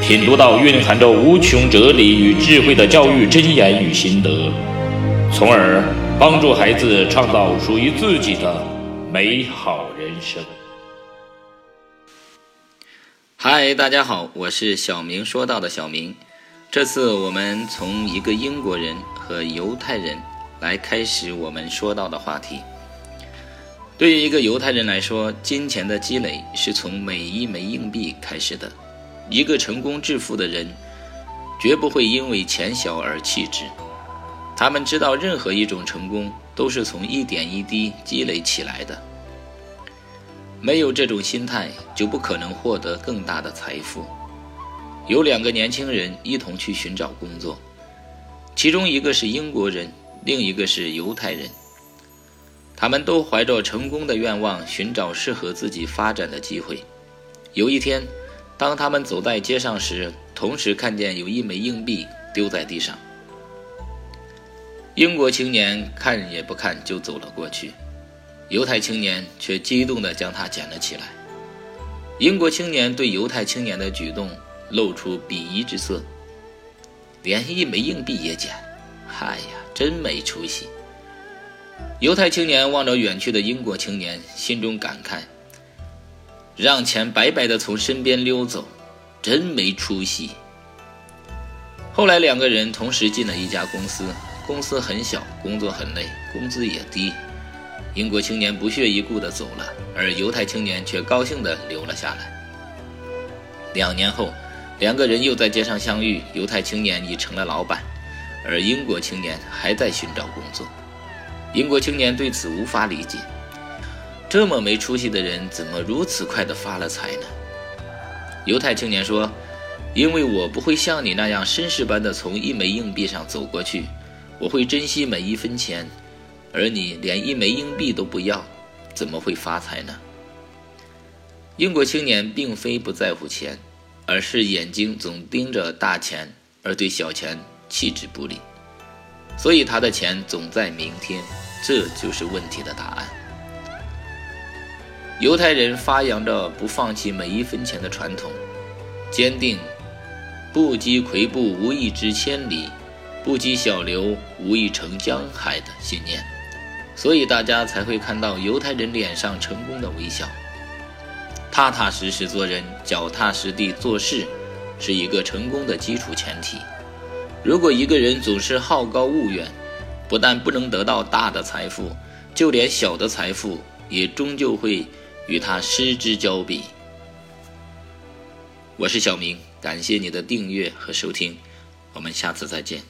品读到蕴含着无穷哲理与智慧的教育箴言与心得，从而帮助孩子创造属于自己的美好人生。嗨，大家好，我是小明说到的小明。这次我们从一个英国人和犹太人来开始我们说到的话题。对于一个犹太人来说，金钱的积累是从每一枚硬币开始的。一个成功致富的人，绝不会因为钱小而弃之。他们知道，任何一种成功都是从一点一滴积累起来的。没有这种心态，就不可能获得更大的财富。有两个年轻人一同去寻找工作，其中一个是英国人，另一个是犹太人。他们都怀着成功的愿望，寻找适合自己发展的机会。有一天，当他们走在街上时，同时看见有一枚硬币丢在地上。英国青年看也不看就走了过去，犹太青年却激动地将它捡了起来。英国青年对犹太青年的举动。露出鄙夷之色，连一枚硬币也捡，嗨呀，真没出息！犹太青年望着远去的英国青年，心中感慨：让钱白白的从身边溜走，真没出息。后来两个人同时进了一家公司，公司很小，工作很累，工资也低。英国青年不屑一顾地走了，而犹太青年却高兴地留了下来。两年后。两个人又在街上相遇，犹太青年已成了老板，而英国青年还在寻找工作。英国青年对此无法理解，这么没出息的人怎么如此快的发了财呢？犹太青年说：“因为我不会像你那样绅士般的从一枚硬币上走过去，我会珍惜每一分钱，而你连一枚硬币都不要，怎么会发财呢？”英国青年并非不在乎钱。而是眼睛总盯着大钱，而对小钱弃之不理，所以他的钱总在明天，这就是问题的答案。犹太人发扬着不放弃每一分钱的传统，坚定“不积跬步，无以至千里；不积小流，无以成江海”的信念，所以大家才会看到犹太人脸上成功的微笑。踏踏实实做人，脚踏实地做事，是一个成功的基础前提。如果一个人总是好高骛远，不但不能得到大的财富，就连小的财富也终究会与他失之交臂。我是小明，感谢你的订阅和收听，我们下次再见。